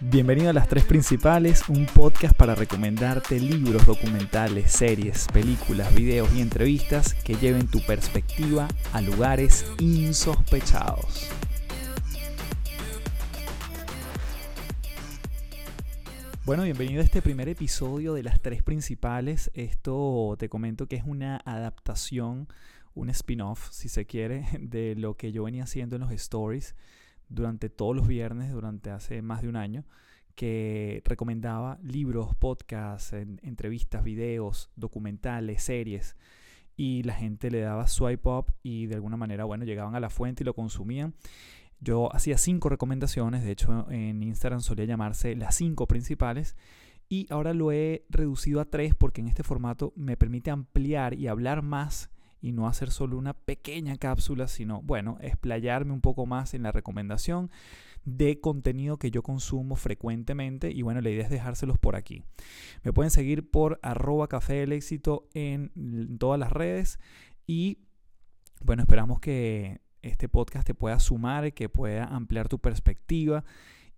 Bienvenido a Las Tres Principales, un podcast para recomendarte libros, documentales, series, películas, videos y entrevistas que lleven tu perspectiva a lugares insospechados. Bueno, bienvenido a este primer episodio de Las Tres Principales. Esto te comento que es una adaptación, un spin-off, si se quiere, de lo que yo venía haciendo en los stories durante todos los viernes, durante hace más de un año, que recomendaba libros, podcasts, entrevistas, videos, documentales, series, y la gente le daba swipe up y de alguna manera, bueno, llegaban a la fuente y lo consumían. Yo hacía cinco recomendaciones, de hecho en Instagram solía llamarse las cinco principales, y ahora lo he reducido a tres porque en este formato me permite ampliar y hablar más y no hacer solo una pequeña cápsula, sino, bueno, explayarme un poco más en la recomendación de contenido que yo consumo frecuentemente y bueno, la idea es dejárselos por aquí. Me pueden seguir por arroba café del éxito en todas las redes y bueno, esperamos que este podcast te pueda sumar, que pueda ampliar tu perspectiva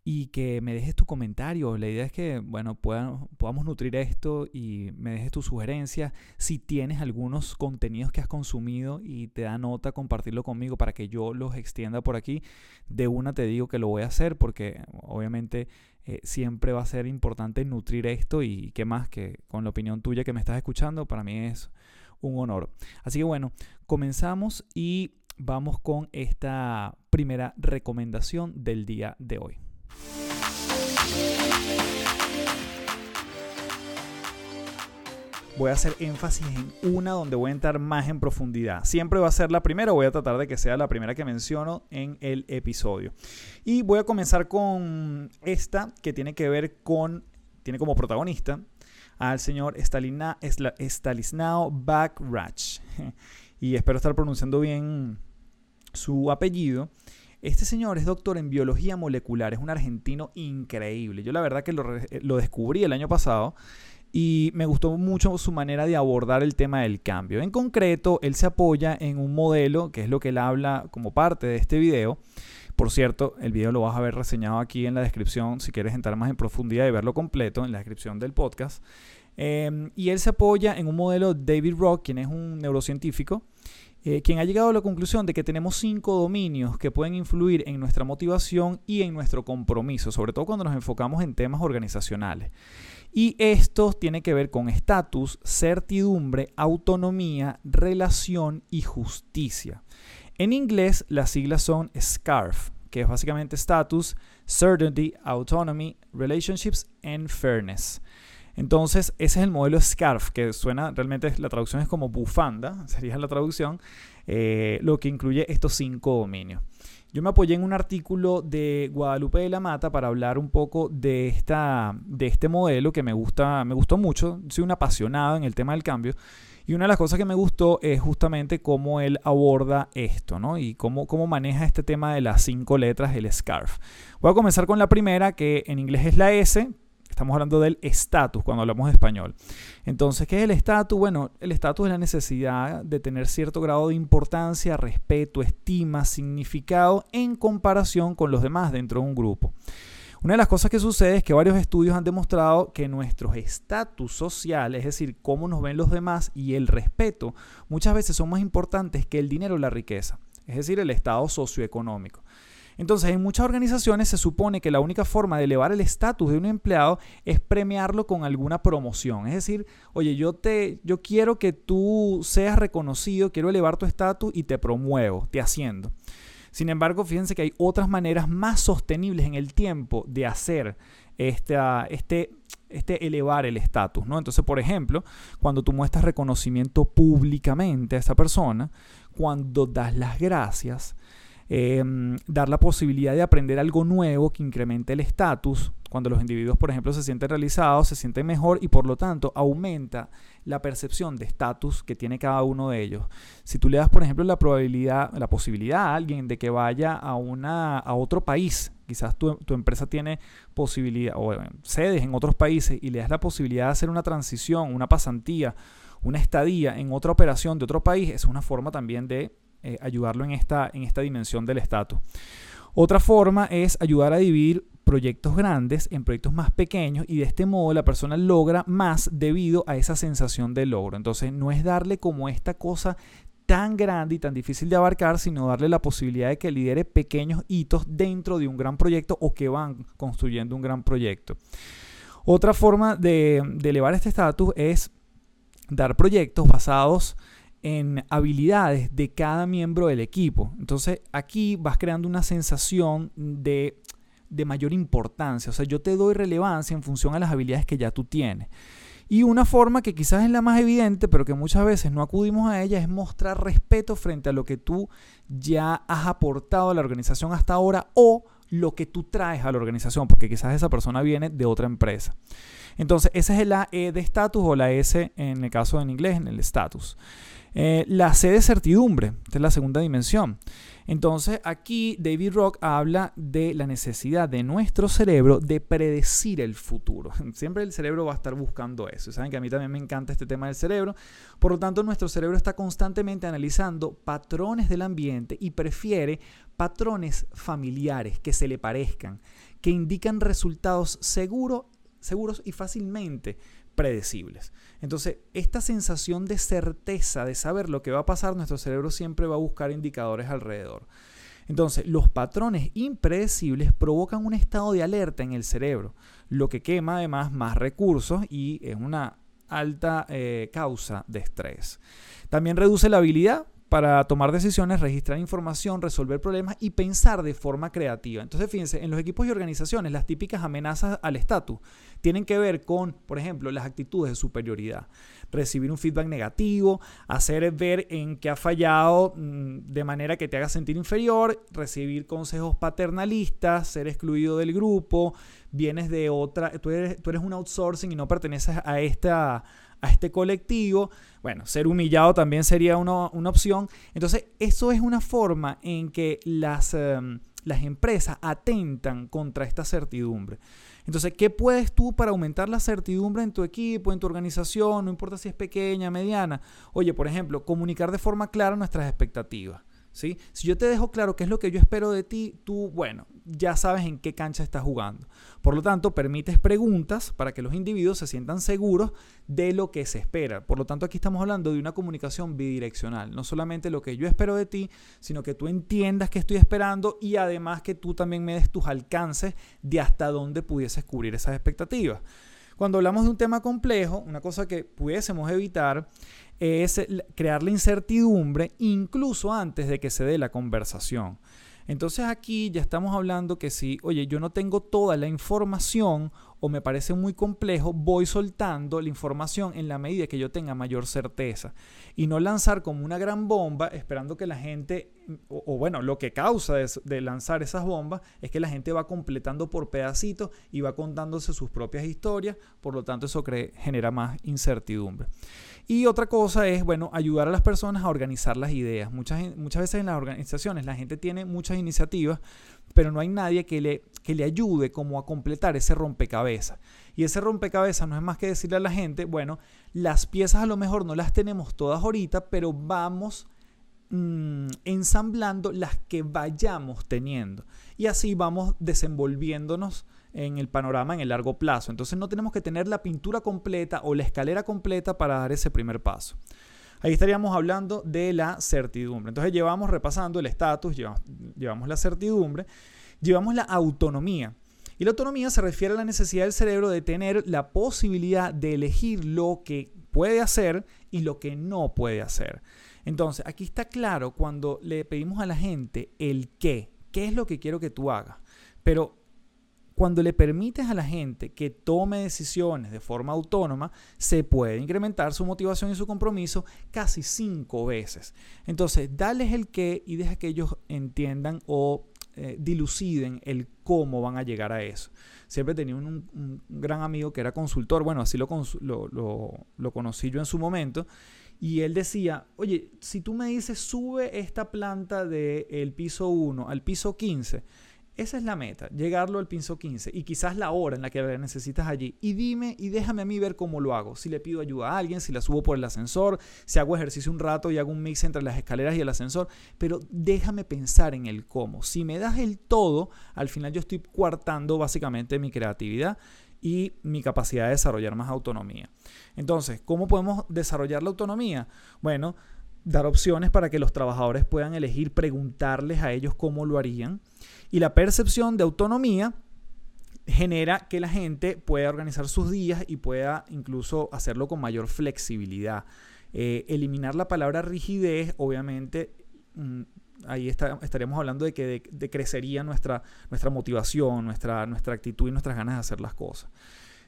y que me dejes tu comentario. La idea es que, bueno, podamos nutrir esto y me dejes tu sugerencia. Si tienes algunos contenidos que has consumido y te da nota compartirlo conmigo para que yo los extienda por aquí, de una te digo que lo voy a hacer porque obviamente eh, siempre va a ser importante nutrir esto y qué más que con la opinión tuya que me estás escuchando, para mí es un honor. Así que bueno, comenzamos y vamos con esta primera recomendación del día de hoy. Voy a hacer énfasis en una donde voy a entrar más en profundidad. Siempre va a ser la primera, voy a tratar de que sea la primera que menciono en el episodio. Y voy a comenzar con esta que tiene que ver con, tiene como protagonista al señor Stalisnao Backrach. Y espero estar pronunciando bien su apellido. Este señor es doctor en biología molecular, es un argentino increíble. Yo la verdad que lo, lo descubrí el año pasado y me gustó mucho su manera de abordar el tema del cambio. En concreto, él se apoya en un modelo, que es lo que él habla como parte de este video. Por cierto, el video lo vas a ver reseñado aquí en la descripción si quieres entrar más en profundidad y verlo completo en la descripción del podcast. Em, y él se apoya en un modelo David Rock, quien es un neurocientífico, eh, quien ha llegado a la conclusión de que tenemos cinco dominios que pueden influir en nuestra motivación y en nuestro compromiso, sobre todo cuando nos enfocamos en temas organizacionales. Y esto tiene que ver con estatus, certidumbre, autonomía, relación y justicia. En inglés las siglas son SCARF, que es básicamente status, certainty, autonomy, relationships and fairness. Entonces, ese es el modelo SCARF, que suena realmente, la traducción es como bufanda, sería la traducción, eh, lo que incluye estos cinco dominios. Yo me apoyé en un artículo de Guadalupe de la Mata para hablar un poco de, esta, de este modelo que me, gusta, me gustó mucho. Soy un apasionado en el tema del cambio. Y una de las cosas que me gustó es justamente cómo él aborda esto, ¿no? Y cómo, cómo maneja este tema de las cinco letras, el SCARF. Voy a comenzar con la primera, que en inglés es la S, Estamos hablando del estatus cuando hablamos español. Entonces, ¿qué es el estatus? Bueno, el estatus es la necesidad de tener cierto grado de importancia, respeto, estima, significado en comparación con los demás dentro de un grupo. Una de las cosas que sucede es que varios estudios han demostrado que nuestros estatus social, es decir, cómo nos ven los demás y el respeto, muchas veces son más importantes que el dinero o la riqueza, es decir, el estado socioeconómico. Entonces, en muchas organizaciones se supone que la única forma de elevar el estatus de un empleado es premiarlo con alguna promoción. Es decir, oye, yo, te, yo quiero que tú seas reconocido, quiero elevar tu estatus y te promuevo, te haciendo. Sin embargo, fíjense que hay otras maneras más sostenibles en el tiempo de hacer este, este elevar el estatus, ¿no? Entonces, por ejemplo, cuando tú muestras reconocimiento públicamente a esa persona, cuando das las gracias, Em, dar la posibilidad de aprender algo nuevo que incremente el estatus. Cuando los individuos, por ejemplo, se sienten realizados, se sienten mejor y por lo tanto aumenta la percepción de estatus que tiene cada uno de ellos. Si tú le das, por ejemplo, la probabilidad, la posibilidad a alguien de que vaya a, una, a otro país, quizás tu, tu empresa tiene posibilidad o sedes en otros países y le das la posibilidad de hacer una transición, una pasantía, una estadía en otra operación de otro país, es una forma también de eh, ayudarlo en esta, en esta dimensión del estatus. Otra forma es ayudar a dividir proyectos grandes en proyectos más pequeños y de este modo la persona logra más debido a esa sensación de logro. Entonces no es darle como esta cosa tan grande y tan difícil de abarcar, sino darle la posibilidad de que lidere pequeños hitos dentro de un gran proyecto o que van construyendo un gran proyecto. Otra forma de, de elevar este estatus es dar proyectos basados en habilidades de cada miembro del equipo. Entonces aquí vas creando una sensación de de mayor importancia. O sea, yo te doy relevancia en función a las habilidades que ya tú tienes. Y una forma que quizás es la más evidente, pero que muchas veces no acudimos a ella, es mostrar respeto frente a lo que tú ya has aportado a la organización hasta ahora o lo que tú traes a la organización, porque quizás esa persona viene de otra empresa. Entonces, esa es la E de estatus o la S en el caso en inglés, en el estatus. Eh, la C de certidumbre, esta es la segunda dimensión. Entonces aquí David Rock habla de la necesidad de nuestro cerebro de predecir el futuro. Siempre el cerebro va a estar buscando eso. Saben que a mí también me encanta este tema del cerebro. Por lo tanto, nuestro cerebro está constantemente analizando patrones del ambiente y prefiere patrones familiares que se le parezcan, que indican resultados seguros y fácilmente predecibles. Entonces, esta sensación de certeza, de saber lo que va a pasar, nuestro cerebro siempre va a buscar indicadores alrededor. Entonces, los patrones impredecibles provocan un estado de alerta en el cerebro, lo que quema además más recursos y es una alta eh, causa de estrés. También reduce la habilidad para tomar decisiones, registrar información, resolver problemas y pensar de forma creativa. Entonces, fíjense, en los equipos y organizaciones, las típicas amenazas al estatus tienen que ver con, por ejemplo, las actitudes de superioridad. Recibir un feedback negativo, hacer ver en qué ha fallado mm, de manera que te haga sentir inferior, recibir consejos paternalistas, ser excluido del grupo, vienes de otra, tú eres, tú eres un outsourcing y no perteneces a esta a este colectivo. Bueno, ser humillado también sería una, opción. Entonces, eso es una forma en que las, em, las empresas atentan contra esta certidumbre. Entonces, ¿qué puedes tú para aumentar la certidumbre en tu equipo, en tu organización? No importa si es pequeña, mediana. Oye, por ejemplo, comunicar de forma clara nuestras expectativas. Si yo te dejo claro qué es lo que yo espero de ti, tú, bueno, ya sabes en qué cancha estás jugando. Por lo tanto, permites preguntas para que los individuos se sientan seguros de lo que se espera. Por lo tanto, aquí estamos hablando de una comunicación bidireccional. No solamente lo que yo espero de ti, sino que tú entiendas qué estoy esperando y además que tú también me des tus alcances de hasta dónde pudieses cubrir esas expectativas. Cuando hablamos de un tema complejo, una cosa que pudiésemos evitar es crear la incertidumbre incluso antes de que se dé la conversación. Entonces aquí ya estamos hablando que si, oye, yo no tengo toda la información o me parece muy complejo, voy soltando la información en la medida que yo tenga mayor certeza. Y no lanzar como una gran bomba esperando que la gente, o, bueno, lo que causa de, lanzar esas bombas es que la gente va completando por pedacitos y va contándose sus propias historias, por lo tanto eso genera más incertidumbre. Y otra cosa es, bueno, ayudar a las personas a organizar las ideas. Muchas, muchas veces en las organizaciones la gente tiene muchas iniciativas, pero no hay nadie que le, que le ayude como a completar ese rompecabezas. Y ese rompecabezas no es más que decirle a la gente, bueno, las piezas a lo mejor no las tenemos todas ahorita, pero vamos mm, ensamblando las que vayamos teniendo. Y así vamos desenvolviéndonos en el panorama en el largo plazo. Entonces no tenemos que tener la pintura completa o la escalera completa para dar ese primer paso. Ahí estaríamos hablando de la certidumbre. Entonces llevamos repasando el estatus, llevamos, la certidumbre, llevamos la autonomía. Y la autonomía se refiere a la necesidad del cerebro de tener la posibilidad de elegir lo que puede hacer y lo que no puede hacer. Entonces, aquí está claro cuando le pedimos a la gente el qué, qué es lo que quiero que tú hagas. Pero cuando le permites a la gente que tome decisiones de forma autónoma, se puede incrementar su motivación y su compromiso casi cinco veces. Entonces, dales el qué y deja que ellos entiendan o eh, diluciden el cómo van a llegar a eso. Siempre tenía un, gran amigo que era consultor, bueno, así lo, conocí yo en su momento, y él decía, oye, si tú me dices, sube esta planta del piso 1 al piso 15, Esa es la meta, llegarlo al piso 15 y quizás la hora en la que la necesitas allí. Y dime y déjame a mí ver cómo lo hago. Si le pido ayuda a alguien, si la subo por el ascensor, si hago ejercicio un rato y hago un mix entre las escaleras y el ascensor. Pero déjame pensar en el cómo. Si me das el todo, al final yo estoy coartando básicamente mi creatividad y mi capacidad de desarrollar más autonomía. Entonces, ¿cómo podemos desarrollar la autonomía? Bueno, dar opciones para que los trabajadores puedan elegir, preguntarles a ellos cómo lo harían. Y la percepción de autonomía genera que la gente pueda organizar sus días y pueda incluso hacerlo con mayor flexibilidad. Eh, eliminar la palabra rigidez, obviamente, mm, ahí estaríamos hablando de que decrecería nuestra, nuestra motivación, nuestra, nuestra actitud y nuestras ganas de hacer las cosas.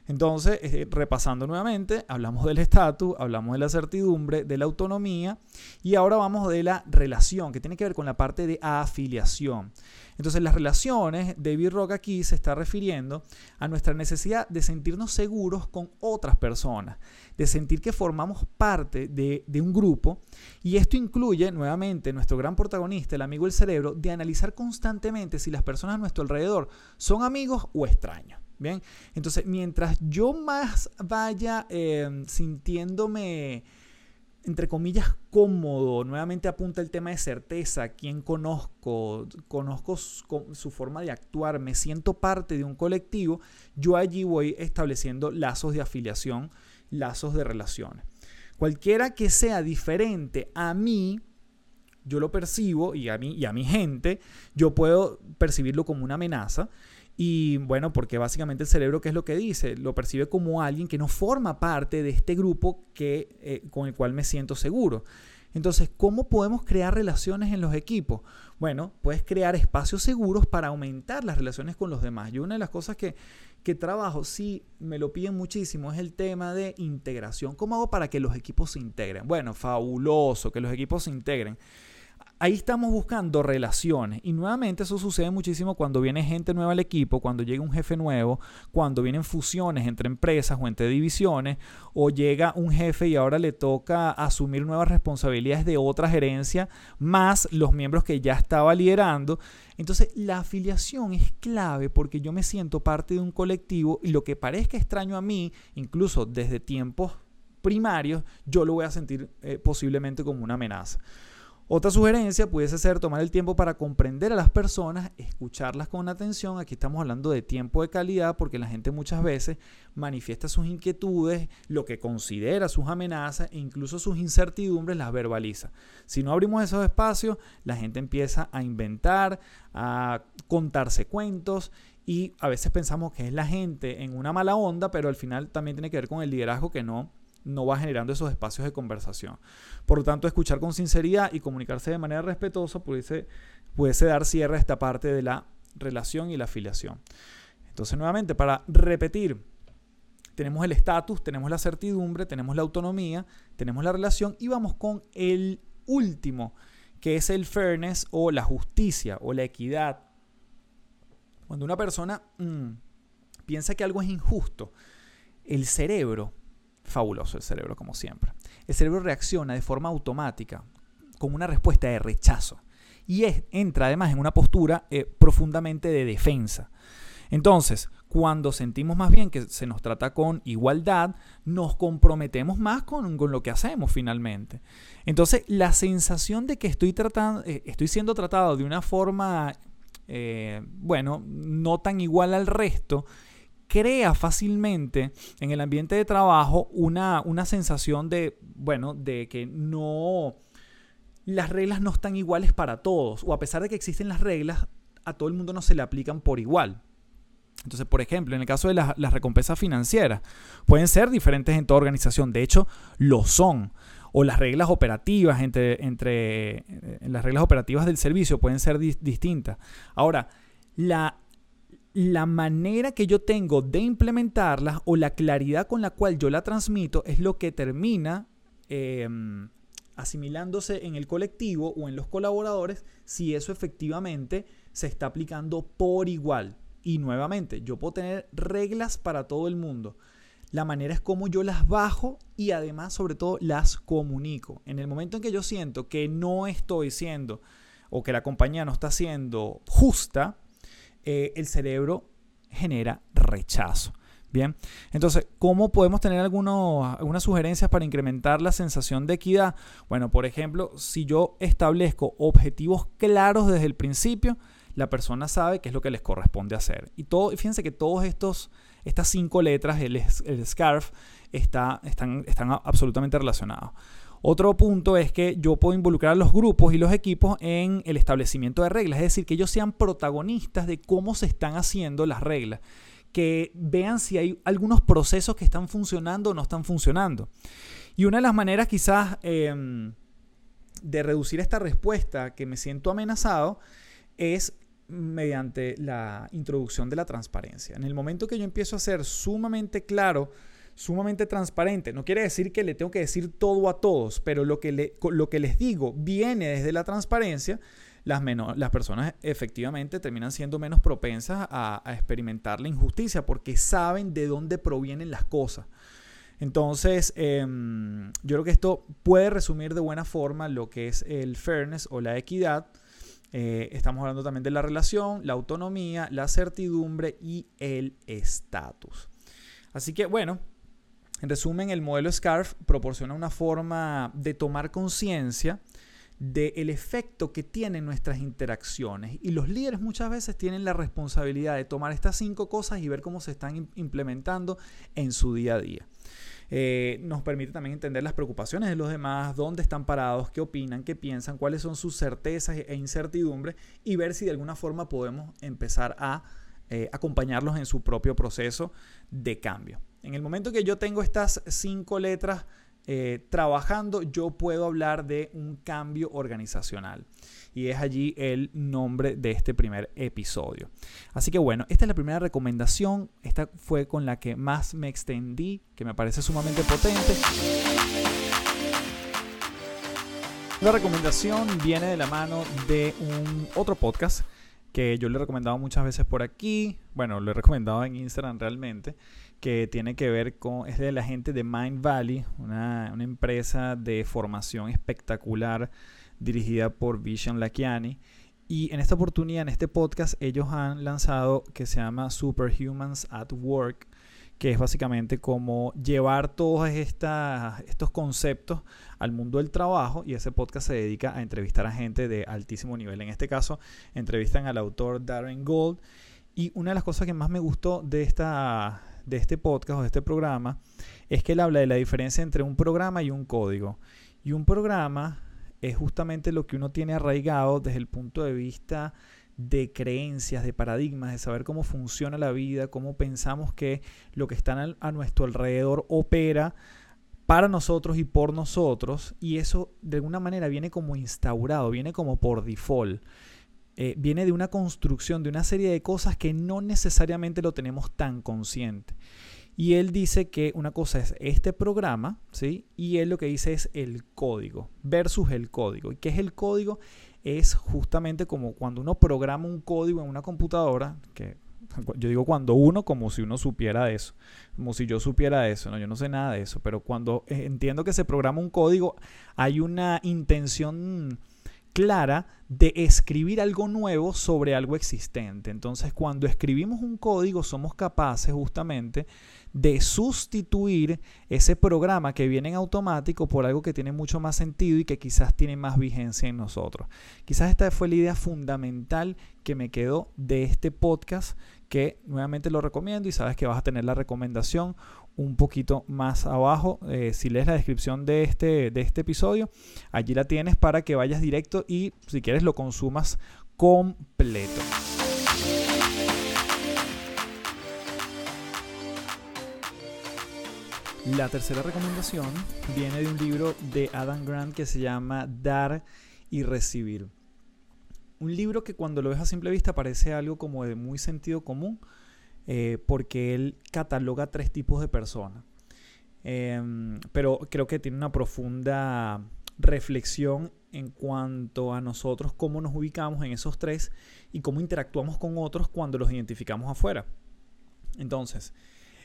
Entonces, eh, repasando nuevamente, hablamos del estatus, hablamos de la certidumbre, de la autonomía y ahora vamos de la relación, que tiene que ver con la parte de afiliación. Entonces, las relaciones, David Rock aquí se está refiriendo a nuestra necesidad de sentirnos seguros con otras personas, de sentir que formamos parte de, de un grupo y esto incluye nuevamente nuestro gran protagonista, el amigo del cerebro, de analizar constantemente si las personas a nuestro alrededor son amigos o extraños. Bien, entonces mientras yo más vaya em, sintiéndome, entre comillas, cómodo, nuevamente apunta el tema de certeza, quién conozco, conozco su, forma de actuar, me siento parte de un colectivo, yo allí voy estableciendo lazos de afiliación, lazos de relaciones. Cualquiera que sea diferente a mí, yo lo percibo y a mí y a mi gente, yo puedo percibirlo como una amenaza y bueno, porque básicamente el cerebro, ¿qué es lo que dice? Lo percibe como alguien que no forma parte de este grupo que, eh, con el cual me siento seguro. Entonces, ¿cómo podemos crear relaciones en los equipos? Bueno, puedes crear espacios seguros para aumentar las relaciones con los demás. Y una de las cosas que, que trabajo, sí, me lo piden muchísimo, es el tema de integración. ¿Cómo hago para que los equipos se integren? Bueno, fabuloso que los equipos se integren. Ahí estamos buscando relaciones y nuevamente eso sucede muchísimo cuando viene gente nueva al equipo, cuando llega un jefe nuevo, cuando vienen fusiones entre empresas o entre divisiones o llega un jefe y ahora le toca asumir nuevas responsabilidades de otra gerencia más los miembros que ya estaba liderando. Entonces la afiliación es clave porque yo me siento parte de un colectivo y lo que parezca extraño a mí, incluso desde tiempos primarios, yo lo voy a sentir eh, posiblemente como una amenaza. Otra sugerencia pudiese ser tomar el tiempo para comprender a las personas, escucharlas con atención. Aquí estamos hablando de tiempo de calidad porque la gente muchas veces manifiesta sus inquietudes, lo que considera sus amenazas e incluso sus incertidumbres las verbaliza. Si no abrimos esos espacios, la gente empieza a inventar, a contarse cuentos y a veces pensamos que es la gente en una mala onda, pero al final también tiene que ver con el liderazgo que no no va generando esos espacios de conversación. Por lo tanto, escuchar con sinceridad y comunicarse de manera respetuosa pudiese, pudiese dar cierre a esta parte de la relación y la afiliación. Entonces, nuevamente, para repetir, tenemos el estatus, tenemos la certidumbre, tenemos la autonomía, tenemos la relación y vamos con el último, que es el fairness o la justicia o la equidad. Cuando una persona mm, piensa que algo es injusto, el cerebro fabuloso el cerebro, como siempre. El cerebro reacciona de forma automática con una respuesta de rechazo y entra además en una postura eh, profundamente de defensa. Entonces, cuando sentimos más bien que se nos trata con igualdad, nos comprometemos más con, lo que hacemos finalmente. Entonces, la sensación de que estoy, tratando, eh, estoy siendo tratado de una forma, eh, bueno, no tan igual al resto, crea fácilmente en el ambiente de trabajo una, una sensación de, bueno, de que no, las reglas no están iguales para todos, o a pesar de que existen las reglas, a todo el mundo no se le aplican por igual. Entonces, por ejemplo, en el caso de las, recompensas financieras, pueden ser diferentes en toda organización, de hecho, lo son. O las reglas operativas entre, entre eh, las reglas operativas del servicio pueden ser distintas. Ahora, la la manera que yo tengo de implementarlas o la claridad con la cual yo la transmito es lo que termina em, asimilándose en el colectivo o en los colaboradores si eso efectivamente se está aplicando por igual. Y nuevamente, yo puedo tener reglas para todo el mundo. La manera es como yo las bajo y además sobre todo las comunico. En el momento en que yo siento que no estoy siendo o que la compañía no está siendo justa, eh, el cerebro genera rechazo. Bien, entonces, ¿cómo podemos tener algunas sugerencias para incrementar la sensación de equidad? Bueno, por ejemplo, si yo establezco objetivos claros desde el principio, la persona sabe qué es lo que les corresponde hacer. Y todo, fíjense que todos estos, estas cinco letras, el, SCARF, está, están, están absolutamente relacionados. Otro punto es que yo puedo involucrar a los grupos y los equipos en el establecimiento de reglas, es decir, que ellos sean protagonistas de cómo se están haciendo las reglas, que vean si hay algunos procesos que están funcionando o no están funcionando. Y una de las maneras quizás em, de reducir esta respuesta que me siento amenazado es mediante la introducción de la transparencia. En el momento que yo empiezo a ser sumamente claro sumamente transparente. No quiere decir que le tengo que decir todo a todos, pero lo que, lo que les digo viene desde la transparencia. Las, las personas efectivamente terminan siendo menos propensas a, experimentar la injusticia porque saben de dónde provienen las cosas. Entonces, em, yo creo que esto puede resumir de buena forma lo que es el fairness o la equidad. Eh, estamos hablando también de la relación, la autonomía, la certidumbre y el estatus. Así que bueno, en resumen, el modelo SCARF proporciona una forma de tomar conciencia del efecto que tienen nuestras interacciones. Y los líderes muchas veces tienen la responsabilidad de tomar estas cinco cosas y ver cómo se están implementando en su día a día. Eh, nos permite también entender las preocupaciones de los demás, dónde están parados, qué opinan, qué piensan, cuáles son sus certezas e incertidumbres y ver si de alguna forma podemos empezar a eh, acompañarlos en su propio proceso de cambio. En el momento que yo tengo estas cinco letras eh, trabajando, yo puedo hablar de un cambio organizacional. Y es allí el nombre de este primer episodio. Así que bueno, esta es la primera recomendación. Esta fue con la que más me extendí, que me parece sumamente potente. La recomendación viene de la mano de un otro podcast que yo le he recomendado muchas veces por aquí. Bueno, lo he recomendado en Instagram realmente que tiene que ver con, es de la gente de Mind Valley, una, empresa de formación espectacular dirigida por Vision Lakiani. Y en esta oportunidad, en este podcast, ellos han lanzado que se llama Superhumans at Work, que es básicamente como llevar todos estos conceptos al mundo del trabajo y ese podcast se dedica a entrevistar a gente de altísimo nivel. En este caso, entrevistan al autor Darren Gold y una de las cosas que más me gustó de esta, de este podcast o de este programa es que él habla de la diferencia entre un programa y un código. Y un programa es justamente lo que uno tiene arraigado desde el punto de vista de creencias, de paradigmas, de saber cómo funciona la vida, cómo pensamos que lo que está a nuestro alrededor opera para nosotros y por nosotros, y eso de alguna manera viene como instaurado, viene como por default. Eh, viene de una construcción, de una serie de cosas que no necesariamente lo tenemos tan consciente. Y él dice que una cosa es este programa, ¿sí? Y él lo que dice es el código versus el código. ¿Y qué es el código? Es justamente como cuando uno programa un código en una computadora, que yo digo cuando uno como si uno supiera eso, como si yo supiera eso, no, yo no sé nada de eso, pero cuando eh, entiendo que se programa un código, hay una intención clara de escribir algo nuevo sobre algo existente. Entonces, cuando escribimos un código, somos capaces justamente de sustituir ese programa que viene en automático por algo que tiene mucho más sentido y que quizás tiene más vigencia en nosotros. Quizás esta fue la idea fundamental que me quedó de este podcast que nuevamente lo recomiendo y sabes que vas a tener la recomendación un poquito más abajo. Eh, si lees la descripción de este, de este episodio, allí la tienes para que vayas directo y si quieres lo consumas completo. La tercera recomendación viene de un libro de Adam Grant que se llama Dar y Recibir. Un libro que cuando lo ves a simple vista parece algo como de muy sentido común, eh, porque él cataloga tres tipos de personas. Em, pero creo que tiene una profunda reflexión en cuanto a nosotros, cómo nos ubicamos en esos tres y cómo interactuamos con otros cuando los identificamos afuera. Entonces,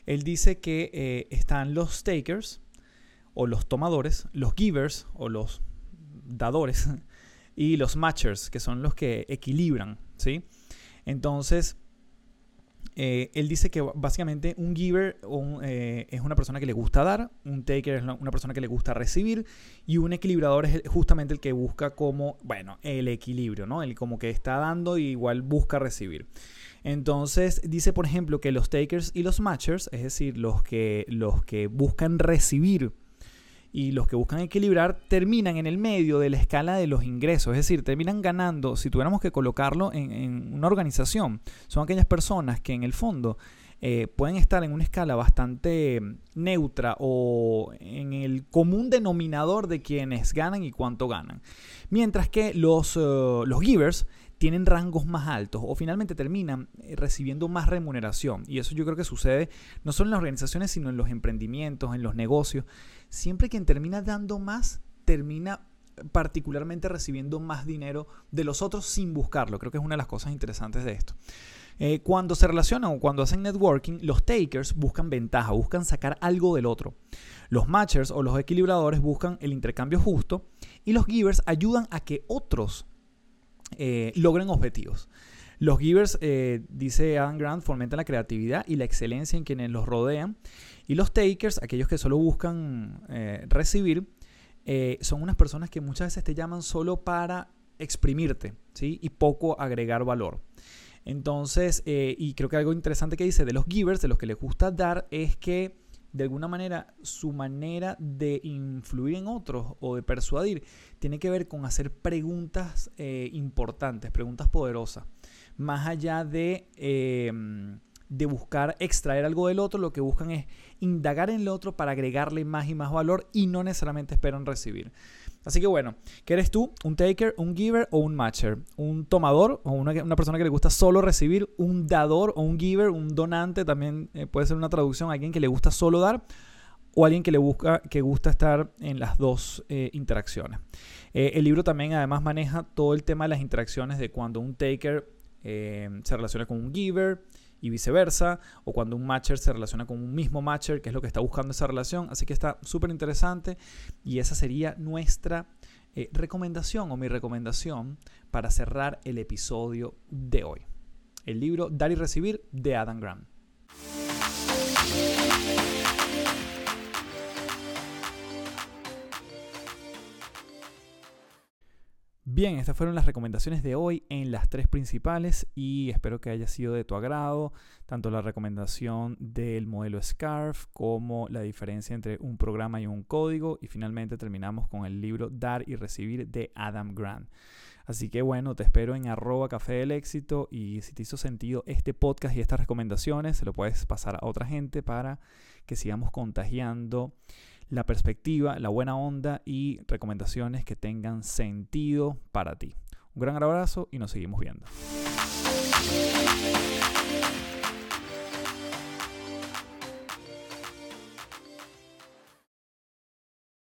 él dice que eh, están los takers o los tomadores, los givers o los dadores y los matchers, que son los que equilibran, ¿sí? Entonces, eh, él dice que básicamente un giver eh, es una persona que le gusta dar, un taker es una persona que le gusta recibir y un equilibrador es justamente el que busca como, bueno, el equilibrio, ¿no? El como que está dando y igual busca recibir. Entonces dice, por ejemplo, que los takers y los matchers, es decir, los que, los que buscan recibir y los que buscan equilibrar terminan en el medio de la escala de los ingresos, es decir, terminan ganando, si tuviéramos que colocarlo en, una organización, son aquellas personas que en el fondo eh, pueden estar en una escala bastante neutra o en el común denominador de quienes ganan y cuánto ganan. Mientras que los, eh, los givers tienen rangos más altos o finalmente terminan eh, recibiendo más remuneración. Y eso yo creo que sucede no solo en las organizaciones, sino en los emprendimientos, en los negocios. Siempre quien termina dando más, termina particularmente recibiendo más dinero de los otros sin buscarlo. Creo que es una de las cosas interesantes de esto. Eh, cuando se relacionan o cuando hacen networking, los takers buscan ventaja, buscan sacar algo del otro. Los matchers o los equilibradores buscan el intercambio justo y los givers ayudan a que otros eh, logren objetivos. Los givers, eh, dice Adam Grant, fomentan la creatividad y la excelencia en quienes los rodean. Y los takers, aquellos que solo buscan eh, recibir, son unas personas que muchas veces te llaman solo para exprimirte ¿sí? y poco agregar valor. Entonces, y creo que algo interesante que dice de los givers, de los que les gusta dar, es que de alguna manera su manera de influir en otros o de persuadir tiene que ver con hacer preguntas eh, importantes, preguntas poderosas. Más allá de, em, de buscar extraer algo del otro, lo que buscan es indagar en el otro para agregarle más y más valor y no necesariamente esperan recibir. Así que bueno, ¿qué eres tú? ¿Un taker, un giver o un matcher? ¿Un tomador o una, persona que le gusta solo recibir? ¿Un dador o un giver? ¿Un donante? También eh, puede ser una traducción. ¿Alguien que le gusta solo dar? o alguien que le busca, que gusta estar en las dos eh, interacciones. Eh, el libro también además maneja todo el tema de las interacciones de cuando un taker se relaciona con un giver, y viceversa, o cuando un matcher se relaciona con un mismo matcher, que es lo que está buscando esa relación. Así que está súper interesante y esa sería nuestra eh, recomendación o mi recomendación para cerrar el episodio de hoy. El libro Dar y Recibir de Adam Grant. Bien, estas fueron las recomendaciones de hoy en las tres principales y espero que haya sido de tu agrado, tanto la recomendación del modelo SCARF como la diferencia entre un programa y un código y finalmente terminamos con el libro Dar y Recibir de Adam Grant. Así que bueno, te espero en arroba café del éxito y si te hizo sentido este podcast y estas recomendaciones, se lo puedes pasar a otra gente para que sigamos contagiando la perspectiva, la buena onda y recomendaciones que tengan sentido para ti. Un gran abrazo y nos seguimos viendo.